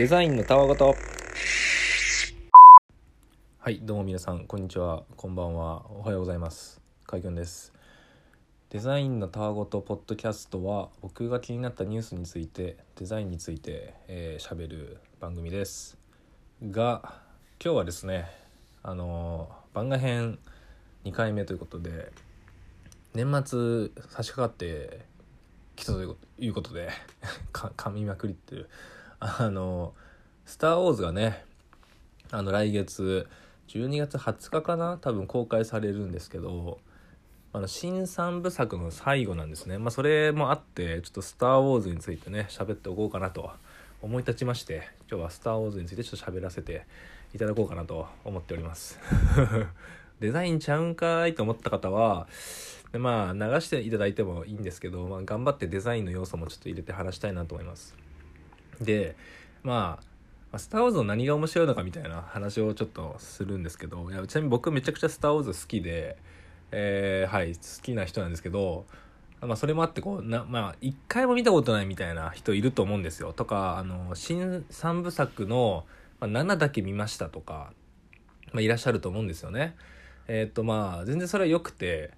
デザインのたわごとはいどうも皆さんこんにちは。こんばんは。おはようございます。海軍です。デザインのたわごとポッドキャストは僕が気になったニュースについてデザインについて喋、えー、る番組です。が今日はですねあの番外編2回目ということで年末差し掛かってきたということで 噛みまくりってるあの「スター・ウォーズ」がねあの来月12月20日かな多分公開されるんですけどあの新3部作の最後なんですね。まあそれもあってちょっと「スター・ウォーズ」についてね喋っておこうかなと思い立ちまして今日は「スター・ウォーズ」についてちょっと喋らせていただこうかなと思っております。デザインちゃうんかいと思った方はでまあ流していただいてもいいんですけど、まあ、頑張ってデザインの要素もちょっと入れて話したいなと思います。でまあスター・ウォーズの何が面白いのかみたいな話をちょっとするんですけどいやちなみに僕めちゃくちゃ「スター・ウォーズ」好きで、えー、はい好きな人なんですけどまあ、それもあってこうなまあ一回も見たことないみたいな人いると思うんですよ。とかあの新3部作の、まあ、7だけ見ましたとか、まあ、いらっしゃると思うんですよね。えっ、ー、とまあ全然それは良くて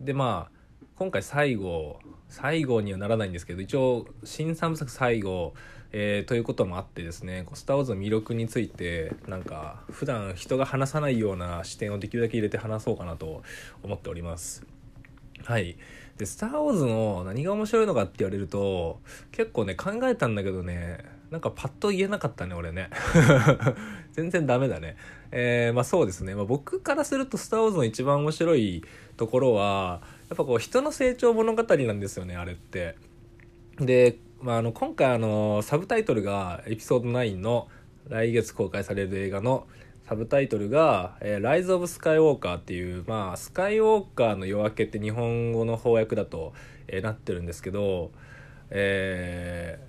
でまあ今回最後最後にはならないんですけど一応新3部作最後、えー、ということもあってですね「スター・ウォーズ」の魅力についてなんか普段人が話さないような視点をできるだけ入れて話そうかなと思っております。はいで「スター・ウォーズ」の何が面白いのかって言われると結構ね考えたんだけどねなんかパッと言えなかったね俺ね 全然ダメだねえー、まあそうですね、まあ、僕からすると「スター・ウォーズ」の一番面白いところはやっぱこう人の成長物語なんですよねあれって。で、まあ、あの今回あのサブタイトルがエピソード9の来月公開される映画のサブタイトルが「えー、ライズ・オブ・スカイ・ウォーカー」っていう、まあ、スカイ・ウォーカーの夜明けって日本語の翻訳だと、えー、なってるんですけど、え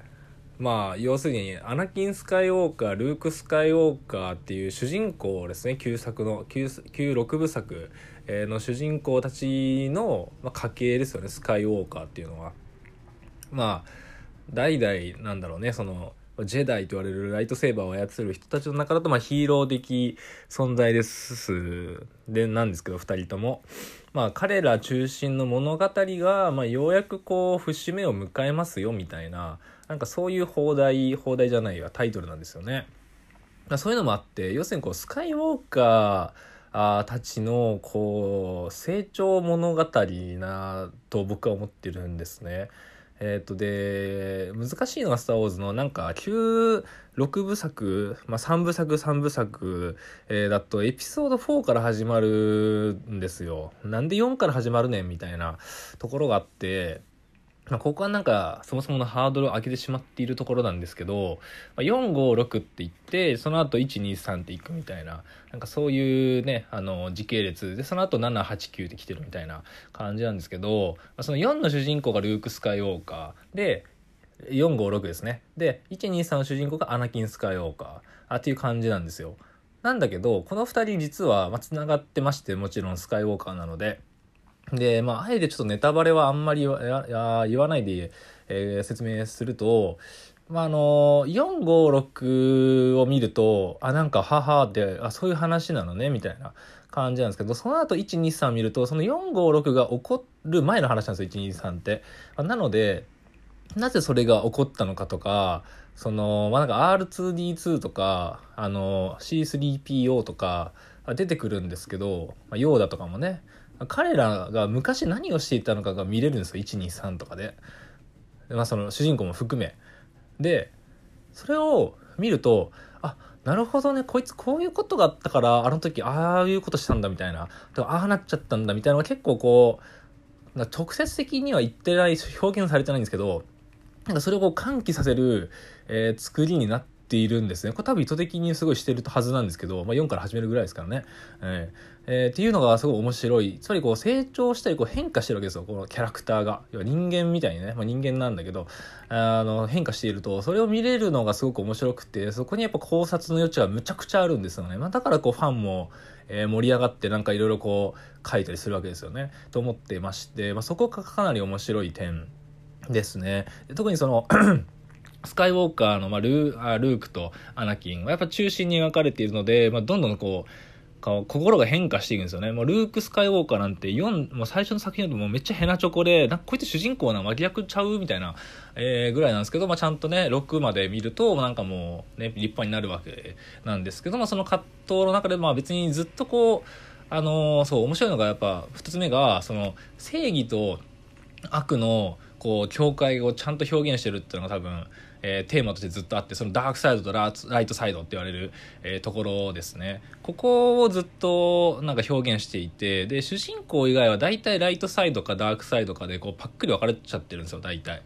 ー、まあ要するにアナキン・スカイウォーカールーク・スカイウォーカーっていう主人公ですね旧作の旧旧6部作の主人公たちの、まあ、家系ですよねスカイウォーカーっていうのは。まあ代々なんだろうねそのジェダイと言われるライトセーバーを操る人たちの中だとまあヒーロー的存在ですでなんですけど2人とも。まあ彼ら中心の物語が、まあ、ようやくこう節目を迎えますよみたいななんかそういう放題放題じゃないわタイトルなんですよね。そういうのもあって要するにこうスカイウォーカーたちのこう成長物語なと僕は思ってるんですね。えっ、ー、とで難しいのが「スター・ウォーズ」のなんか96部作、まあ、3部作3部作、えー、だとエピソード4から始まるんですよ。なんで4から始まるねんみたいなところがあってまあ、ここはなんかそもそものハードルを上げてしまっているところなんですけど、まあ、456って言ってその後123っていくみたいななんかそういうねあの時系列。でその後789って来てるみたいな感じなんですけど、まあ、その4の主人公がルーク・スカイウォーカー。で456ですね。で123の主人公がアナキン・スカイウォーカー。っていう感じなんですよ。なんだけどこの2人実はつながってましてもちろんスカイウォーカーなので。で、まあ、あえてちょっとネタバレはあんまり言わないで、えー、説明すると、まあ、あの、456を見ると、あ、なんか、母って、あ、そういう話なのね、みたいな感じなんですけど、その後123見ると、その456が起こる前の話なんですよ、123って。なので、なぜそれが起こったのかとか、その、まあ、なんか R2D2 とか、あの、C3PO とか出てくるんですけど、まあ、ヨーダとかもね、彼らが昔何をしていたのかが見れるんですよ123とかで、まあ、その主人公も含め。でそれを見るとあなるほどね。こいつこういうことがあったからあの時ああいうことしたんだみたいな。ああなっちゃったんだみたいなのが結構こう直接的には言ってない表現されてないんですけどなんかそれをこう喚起させる、えー、作りになっているんですね。これ多分意図的にすごいしてるはずなんですけど、まあ、4から始めるぐらいですからね。えー。えー、っていうのがすごい面白い。つまりこう成長したりこう変化してるわけですよ。このキャラクターが。要は人間みたいにね、まあ、人間なんだけど、あの変化していると、それを見れるのがすごく面白くて、そこにやっぱ考察の余地がむちゃくちゃあるんですよね。まあ、だからこうファンも、えー、盛り上がってなんかいろいろこう書いたりするわけですよね。と思ってまして、まあ、そこがかなり面白い点ですね。特にそのスカイウォーカーの、まあ、ルールークとアナキンはやっぱ中心に描かれているので、まあ、どんどんこう心が変化していくんですよね。もうルーク・スカイウォーカーなんて4、もう最初の作品だともうめっちゃヘナチョコで、なんかこいつ主人公な脇役ちゃうみたいな、えー、ぐらいなんですけど、まあ、ちゃんとね、6まで見ると、なんかもうね、立派になるわけなんですけど、まあ、その葛藤の中で、まあ別にずっとこう、あのー、そう、面白いのがやっぱ、2つ目が、その、正義と悪の、こう、境界をちゃんと表現してるっていうのが多分、えー、テーマとしてずっとあってそのダークサイドとライトサイドって言われる、えー、ところですね。ここをずっとなんか表現していてで主人公以外は大体ライトサイドかダークサイドかでこうパックリ分かれちゃってるんですよ大体。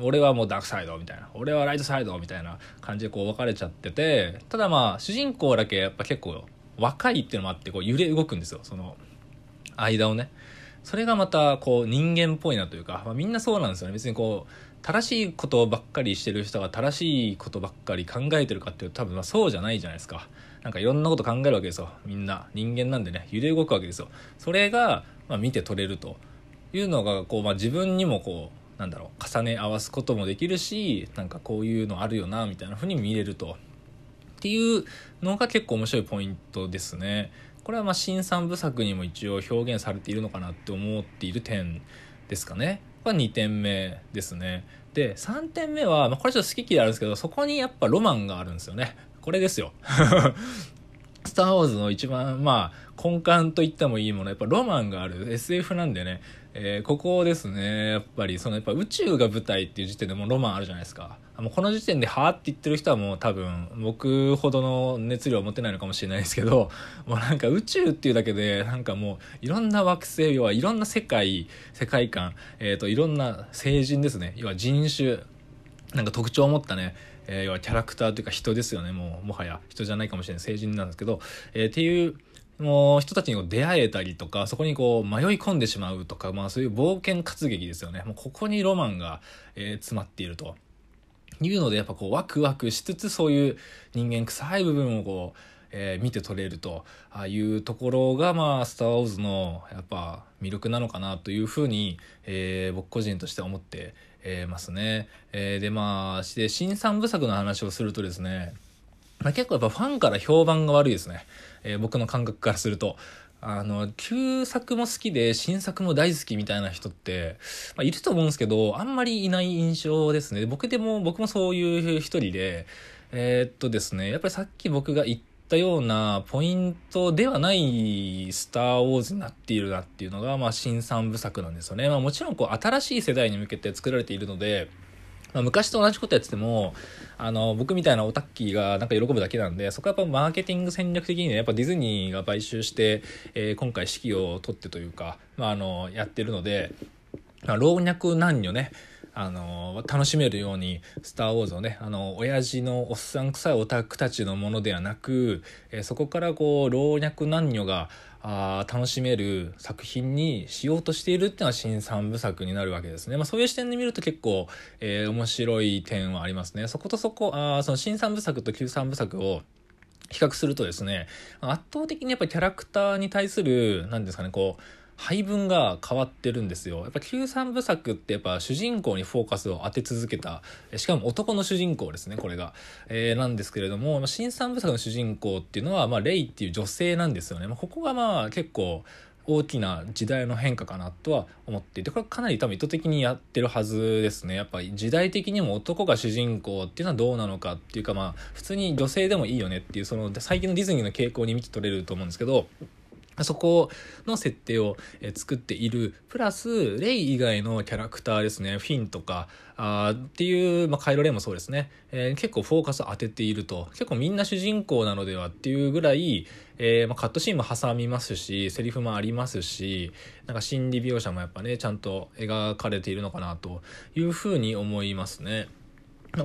俺はもうダークサイドみたいな。俺はライトサイドみたいな感じでこう分かれちゃっててただまあ主人公だけやっぱ結構若いっていうのもあってこう揺れ動くんですよその間をね。それがまたこう人間っぽいなというか、まあ、みんなそうなんですよね。別にこう正しいことばっかりしてる人が正しいことばっかり考えてるかっていうと多分まあそうじゃないじゃないですか。なんかいろんなこと考えるわけですよ。みんな人間なんでね。揺れ動くわけですよ。それがまあ見て取れるというのがこう、まあ、自分にもこうなんだろう重ね合わすこともできるしなんかこういうのあるよなみたいな風に見れると。っていうのが結構面白いポイントですね。これはまあ新三部作にも一応表現されているのかなって思っている点ですかね。が2点目ですね。で、3点目は、まあ、これちょっと好き嫌いあるんですけど、そこにやっぱロマンがあるんですよね。これですよ。スター・ウォーズの一番、まあ、根幹と言ってもいいもの、やっぱロマンがある。SF なんでね、えー、ここですね、やっぱり、そのやっぱ宇宙が舞台っていう時点でもうロマンあるじゃないですか。もうこの時点ではあって言ってる人はもう多分僕ほどの熱量を持ってないのかもしれないですけど もうなんか宇宙っていうだけでなんかもういろんな惑星要はいろんな世界世界観、えーと、いろんな星人ですね。要は人種なんか特徴を持ったねえー、要はキャラクターというか人ですよね。もうもはや人じゃないかもしれない。成人なんですけど、えー、っていうもう人たちに出会えたりとかそこにこう迷い込んでしまうとか、まあ、そういう冒険活劇ですよね。もうここにロマンが、えー、詰まっていると。いうのでやっぱこうワクワクしつつそういう人間臭い部分をこう、えー、見て取れると。あいうところがまあ「スター・ウォーズ」のやっぱ魅力なのかなというふうに、えー、僕個人として思ってえー、ますね。えー、でまあで新三部作の話をするとですね、まあ、結構やっぱファンから評判が悪いですね、えー、僕の感覚からすると。あの、旧作も好きで新作も大好きみたいな人って、まあ、いると思うんですけど、あんまりいない印象ですね。僕でも、僕もそういう一人で、えー、っとですね、やっぱりさっき僕が言っったようなポイントではないスター・ウォーズになっているなっていうのが、まあ、新三部作なんですよね。まあ、もちろんこう新しい世代に向けて作られているので、まあ、昔と同じことやっててもあの僕みたいなオタッキーがなんか喜ぶだけなんでそこはやっぱマーケティング戦略的にねやっぱディズニーが買収して、えー、今回指揮を取ってというか、まあ、あのやってるので、まあ、老若男女ねあの楽しめるように「スター・ウォーズ」をねあの親父のおっさん臭いオタクたちのものではなく、えー、そこからこう老若男女があ楽しめる作品にしようとしているっていうのは新三部作になるわけですね。まあ、そういう視点で見ると結構、えー、面白い点はありますね。そことそこ、あその新三部作と旧三部作を比較するとですね、圧倒的にやっぱりキャラクターに対する、何ですかね、こう、配分が変わってるんですよ。やっぱ旧三部作ってやっぱ主人公にフォーカスを当て続けた、しかも男の主人公ですね、これが。えー、なんですけれども、新三部作の主人公っていうのは、まあ、レイっていう女性なんですよね。まあ、ここがまあ結構、大きな時代の変化かなとは思っていてこれかなり多分意図的にやってるはずですねやっぱり時代的にも男が主人公っていうのはどうなのかっていうかまあ普通に女性でもいいよねっていうその最近のディズニーの傾向に見て取れると思うんですけどそこの設定を作っている。プラス、レイ以外のキャラクターですね、フィンとか、あっていう、まあ、カイロレイもそうですね、えー、結構フォーカスを当てていると。結構みんな主人公なのではっていうぐらい、えー、まあ、カットシーンも挟みますし、セリフもありますし、なんか心理描写もやっぱね、ちゃんと描かれているのかなというふうに思いますね。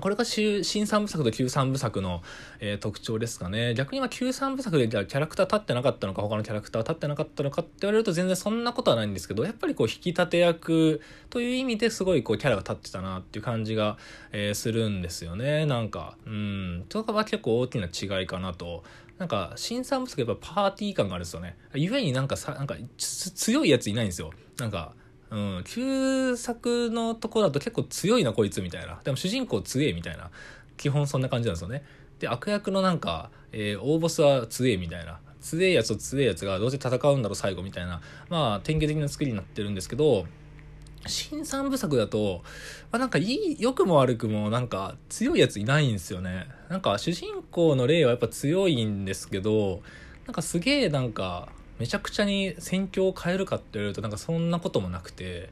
これが新三部作と旧三部作の、えー、特徴ですかね。逆に今旧三部作でキャラクター立ってなかったのか、他のキャラクター立ってなかったのかって言われると全然そんなことはないんですけど、やっぱりこう引き立て役という意味ですごいこうキャラが立ってたなっていう感じが、えー、するんですよね。なんか、うん、とかは結構大きな違いかなと。なんか新三部作やっぱパーティー感があるんですよね。ゆえになんかさ、なんか強いやついないんですよ。なんか、うん、旧作のとこだと結構強いなこいつみたいな。でも主人公強えみたいな。基本そんな感じなんですよね。で悪役のなんか、えー、大ボスは強えみたいな。強えやつと強えやつがどうせ戦うんだろう最後みたいな。まあ典型的な作りになってるんですけど新三部作だと、まあ、なんかいい、良くも悪くもなんか強いやついないんですよね。なんか主人公の霊はやっぱ強いんですけど、なんかすげえなんかめちゃくちゃに戦況を変えるかって言われるとなんかそんなこともなくて、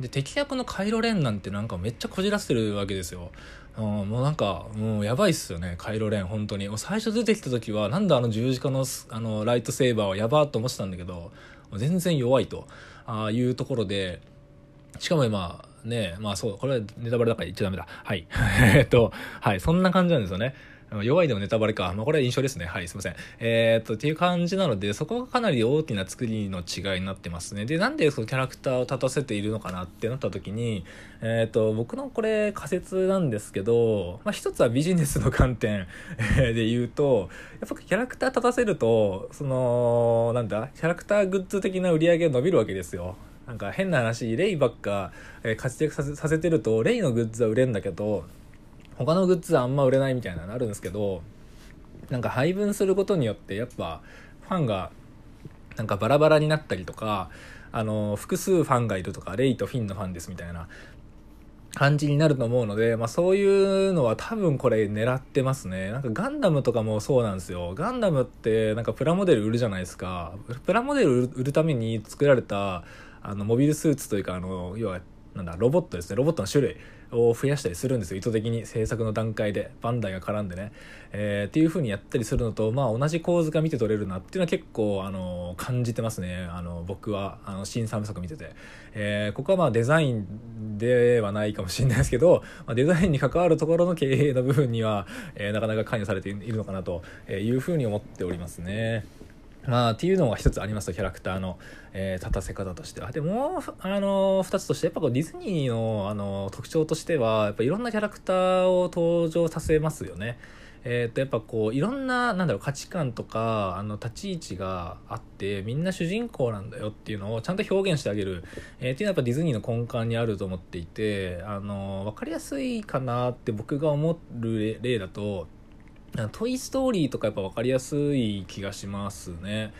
で、敵役のカイロレンなんてなんかめっちゃこじらせてるわけですよ。うん、もうなんか、もうやばいっすよね、カイロレン、本当に。もう最初出てきた時は、なんだあの十字架のあのライトセーバーはやばーと思ってたんだけど、全然弱いとあいうところで、しかも今、ね、まあそう、これはネタバレだから言っちゃダメだ。はい。えっと、はい、そんな感じなんですよね。弱いでもネタバレか。まあ、これは印象ですね。はい、すいません。えー、っと、っていう感じなので、そこがかなり大きな作りの違いになってますね。で、なんでそのキャラクターを立たせているのかなってなった時に、えー、っと、僕のこれ仮説なんですけど、まあ、一つはビジネスの観点 で言うと、やっぱキャラクター立たせると、その、なんだ、キャラクターグッズ的な売り上げが伸びるわけですよ。なんか変な話レイばっか、え活躍させさせてるとレイのグッズは売れるんだけど他のグッズあんま売れないみたいなのあるんですけどなんか配分することによってやっぱファンがなんかバラバラになったりとかあの複数ファンがいるとかレイとフィンのファンですみたいな感じになると思うので、まあそういうのは多分これ狙ってますね。なんかガンダムとかもそうなんですよ。ガンダムってなんかプラモデル売るじゃないですか。プラモデル売るために作られたあのモビルスーツというかあの要はなんだロボットですねロボットの種類を増やしたりするんですよ。意図的に制作の段階で。バンダイが絡んでね、えー、っていう風にやったりするのとまあ同じ構図が見て取れるなっていうのは結構あの感じてますね。あの僕はあの新3部作見てて、えー、ここはまあデザインではないかもしれないですけど、まあ、デザインに関わるところの経営の部分には、えー、なかなか関与されているのかなというふうに思っておりますね。まあ、っていうのが一つありますキャラクターの、えー、立たせ方としてはでもあの二つとしてやっぱこうディズニーのあの特徴としてはやっぱいろんなキャラクターを登場させますよね。えー、とやっぱこういろんななんだろう価値観とかあの立ち位置があってみんな主人公なんだよっていうのをちゃんと表現してあげる、えー、っていうのはやっぱディズニーの根幹にあると思っていてあの分かりやすいかなって僕が思る例だとトイ・ストーリーとかやっぱ分かりやすい気がしますね。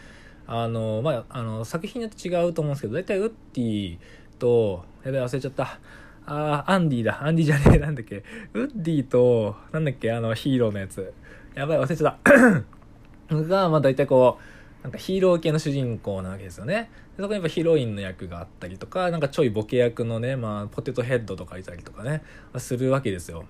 あの、まあ、あの、作品によって違うと思うんですけど、大体ウッディと、やべ忘れちゃった。あアンディだ。アンディじゃねえ、なんだっけ。ウッディと、なんだっけ、あの、ヒーローのやつ。やばい、忘れちゃった。が、まあ大体こう、なんかヒーロー系の主人公なわけですよね。でそこにやっぱヒロインの役があったりとか、なんかちょいボケ役のね、まあ、ポテトヘッドとかいたりとかね、するわけですよ。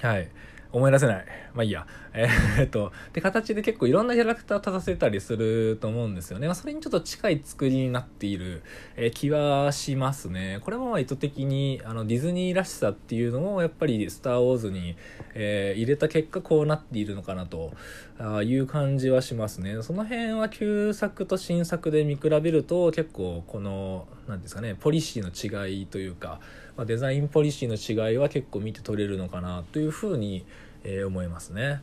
はい。思い出せない。まあいいや。えー、っと、って形で結構いろんなキャラクターを立たせたりすると思うんですよね。まあ、それにちょっと近い作りになっている、えー、気はしますね。これも意図的にあのディズニーらしさっていうのをやっぱりスター・ウォーズに、えー、入れた結果こうなっているのかなという感じはしますね。その辺は旧作と新作で見比べると結構この、何ですかね、ポリシーの違いというか、まあ、デザインポリシーの違いは結構見て取れるのかなというふうに、え、思いますね。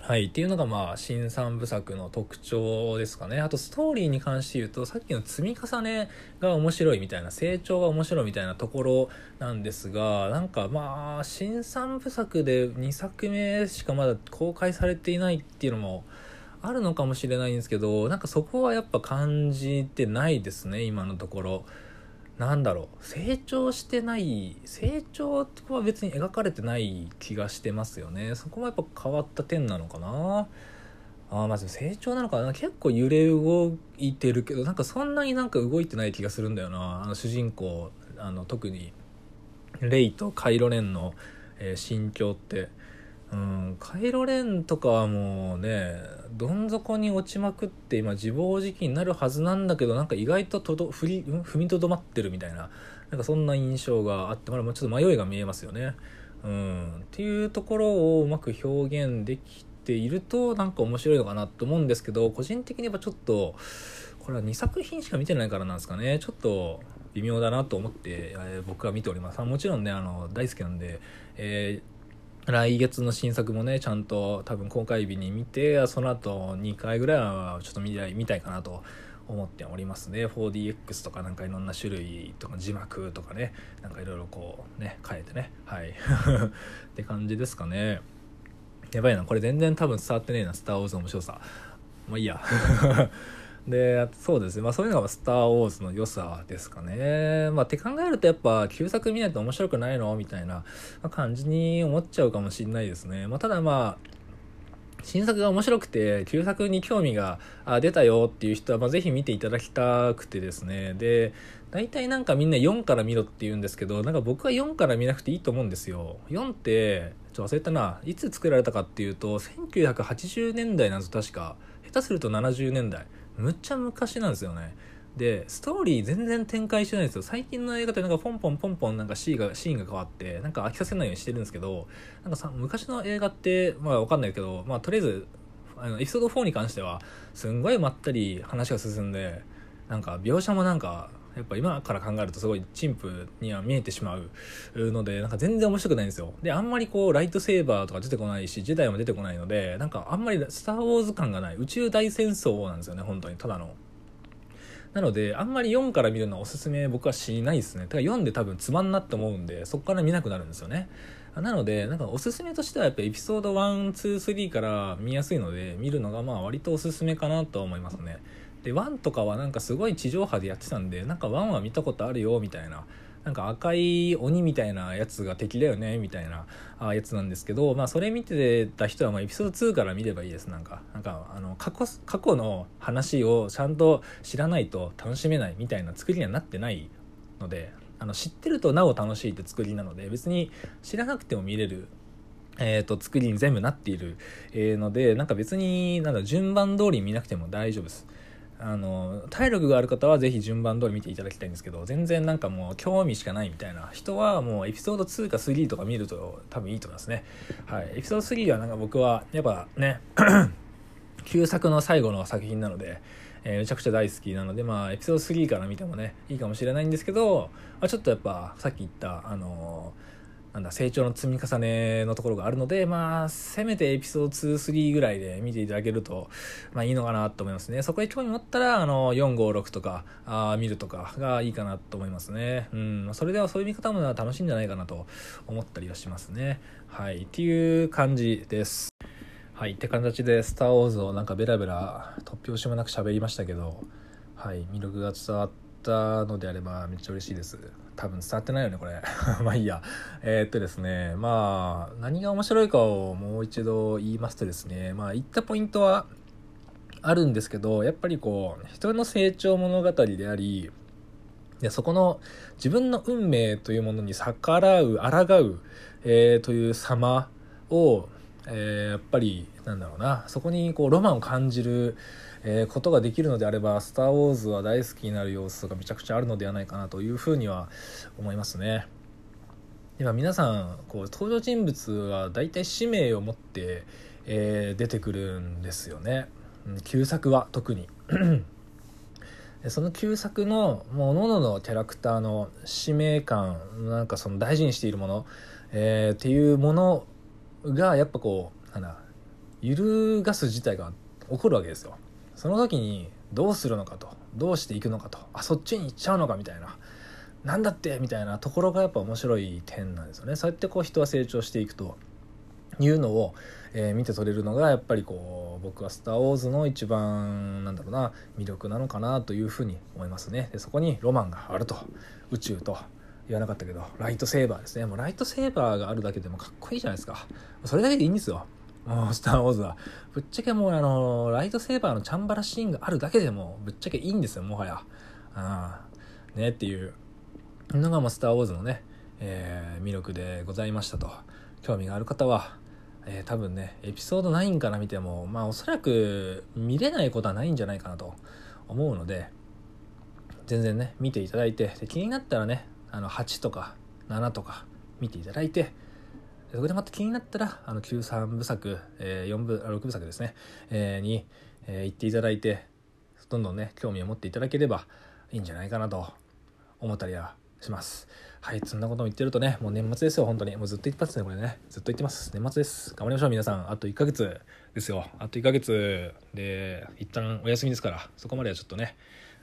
はい。っていうのが、まあ、新三部作の特徴ですかね。あと、ストーリーに関して言うと、さっきの積み重ねが面白いみたいな、成長が面白いみたいなところなんですが、なんか、まあ、新三部作で2作目しかまだ公開されていないっていうのも、あるのかもしれないんですけど、なんかそこはやっぱ感じてないですね、今のところ。なんだろう。成長してない成長は別に描かれてない気がしてますよね。そこもやっぱ変わった点なのかな。あまず成長なのかな。結構揺れ動いてるけどなんかそんなになんか動いてない気がするんだよな。あの主人公あの特にレイとカイロレンの、えー、心境って。うん、カイロレンとかはもうねどん底に落ちまくって今自暴自棄になるはずなんだけどなんか意外ととど踏り踏みとどまってるみたいななんかそんな印象があってまだちょっと迷いが見えますよね。うん、っていうところをうまく表現できているとなんか面白いのかなと思うんですけど個人的にはちょっとこれは2作品しか見てないからなんですかね。ちょっと微妙だなと思って、えー、僕は見ております。もちろんねあの大好きなんで、えー来月の新作もね、ちゃんと多分公開日に見て、その後2回ぐらいはちょっと見たい見たいかなと思っておりますね。4DX とかなんかいろんな種類とか字幕とかねなんかいろいろこうね変えてね。はい。って感じですかね。やばいな。これ全然多分伝わってねえな「スター・ウォーズ」の面白さ。まあいいや。でそうですね。まあそういうのが「スター・ウォーズ」の良さですかね。まあって考えるとやっぱ旧作見ないと面白くないの？みたいな感じに思っちゃうかもしんないですね。まあただまあ新作が面白くて旧作に興味が出たよっていう人は、まあ、ぜひ見ていただきたくてですね。で大体なんかみんな4から見ろって言うんですけどなんか僕は4から見なくていいと思うんですよ。4ってちょっと忘れたな。いつ作られたかっていうと1980年代なんです確か。下手すると70年代。むっちゃ昔なんですよね。でストーリー全然展開してないんですよ。最近の映画ってなんかポンポンポンポンなんかシーンがシーンが変わってなんか飽きさせないようにしてるんですけどなんかさ昔の映画ってまあわかんないけどまあとりあえずあのエピソード4に関してはすんごいまったり話が進んでなんか描写もなんかやっぱ今から考えるとすごい陳腐には見えてしまうのでなんか全然面白くないんですよ。であんまりこうライトセーバーとか出てこないしジェダイも出てこないのでなんかあんまりスター・ウォーズ感がない。宇宙大戦争なんですよね本当に。ただの。なのであんまり4から見るのはおすすめ僕はしないですね。だから読んで多分つまんなって思うんでそこから見なくなるんですよね。なのでなんかおすすめとしてはやっぱエピソード123から見やすいので見るのがまあ割とおすすめかなと思いますね。で1とかはなんかすごい地上波でやってたんでなんか1は見たことあるよみたいななんか赤い鬼みたいなやつが敵だよねみたいなやつなんですけど、まあ、それ見てた人はまあエピソード2から見ればいいですなんかなんかあの過去過去の話をちゃんと知らないと楽しめないみたいな作りにはなってないのであの知ってるとなお楽しいって作りなので別に知らなくても見れるえーと、作りに全部なっている、のでなんか別になんだ順番通り見なくても大丈夫です。あの体力がある方はぜひ順番通り見ていただきたいんですけど全然なんかもう興味しかないみたいな。人はもうエピソード2か3とか見ると多分いいと思いますね。はい。エピソード3はなんか僕はやっぱね 旧作の最後の作品なので、えー、めちゃくちゃ大好きなのでまあエピソード3から見てもねいいかもしれないんですけど、まあ、ちょっとやっぱさっき言ったあのーなんだ成長の積み重ねのところがあるのでまあせめてエピソード23ぐらいで見ていただけると、まあ、いいのかなと思いますね。そこで興味持ったらあの456とかあ見るとかがいいかなと思いますね。うん。それではそういう見方も楽しいんじゃないかなと思ったりはしますね。はい。っていう感じです。はい。って形で「スター・ウォーズ」をなんかベラベラ突拍子もなく喋りましたけどはい。魅力が伝わってたのであればめっちゃ嬉しいです。多分伝わってないよねこれ。まあいいや。えー、っとですねまあ何が面白いかをもう一度言いますとですねまあ言ったポイントはあるんですけどやっぱりこう人の成長物語でありでそこの自分の運命というものに逆らう抗う、えー、という様を、えー、やっぱりなんだろうなそこにこうロマンを感じるえー、ことができるのであれば「スター・ウォーズ」は大好きになる要素がめちゃくちゃあるのではないかなというふうには思いますね。今皆さんこう登場人物は大体使命を持って、えー、出てくるんですよね、うん、旧作は特に。その旧作のものののキャラクターの使命感なんかその大事にしているもの、えー、っていうものがやっぱこうなんだ揺るがす事態が起こるわけですよ。その時にどうするのかとどうしていくのかとあそっちに行っちゃうのかみたいななんだってみたいなところがやっぱ面白い点なんですよね。そうやってこう人は成長していくというのを、えー、見て取れるのがやっぱりこう僕は「スター・ウォーズ」の一番なんだろうな魅力なのかなというふうに思いますね。でそこにロマンがあると宇宙と言わなかったけどライトセーバーですね。もうライトセーバーがあるだけでもかっこいいじゃないですか。それだけでいいんですよ。スター・ウォーズは。ぶっちゃけもうあの、ライトセーバーのチャンバラシーンがあるだけでも、ぶっちゃけいいんですよ、もはや。あね、っていうのがもうスター・ウォーズのね、えー、魅力でございましたと。興味がある方は、えー、多分ね、エピソード9から見ても、まあおそらく見れないことはないんじゃないかなと思うので、全然ね、見ていただいて、で気になったらね、あの8とか7とか見ていただいて、そこでまた気になったら、あの、旧3部作、えー、4部、6部作ですね、えー、に、えー、行っていただいて、どんどんね、興味を持っていただければいいんじゃないかなと思ったりはします。はいそんなことも言ってるとねもう年末ですよ。本当に。もうずっと言ってますねこれね。ずっと言ってます。年末です。頑張りましょう皆さん。あと1ヶ月ですよ。あと1ヶ月で一旦お休みですからそこまではちょっとね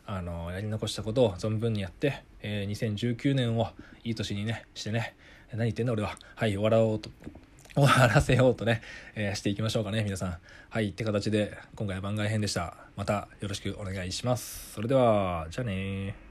あのやり残したことを存分にやって、えー、2019年をいい年にねしてね何言ってんだ俺は。はい笑おうと終わらせようとね、えー、していきましょうかね皆さん。はいって形で今回は番外編でした。またよろしくお願いします。それではじゃあね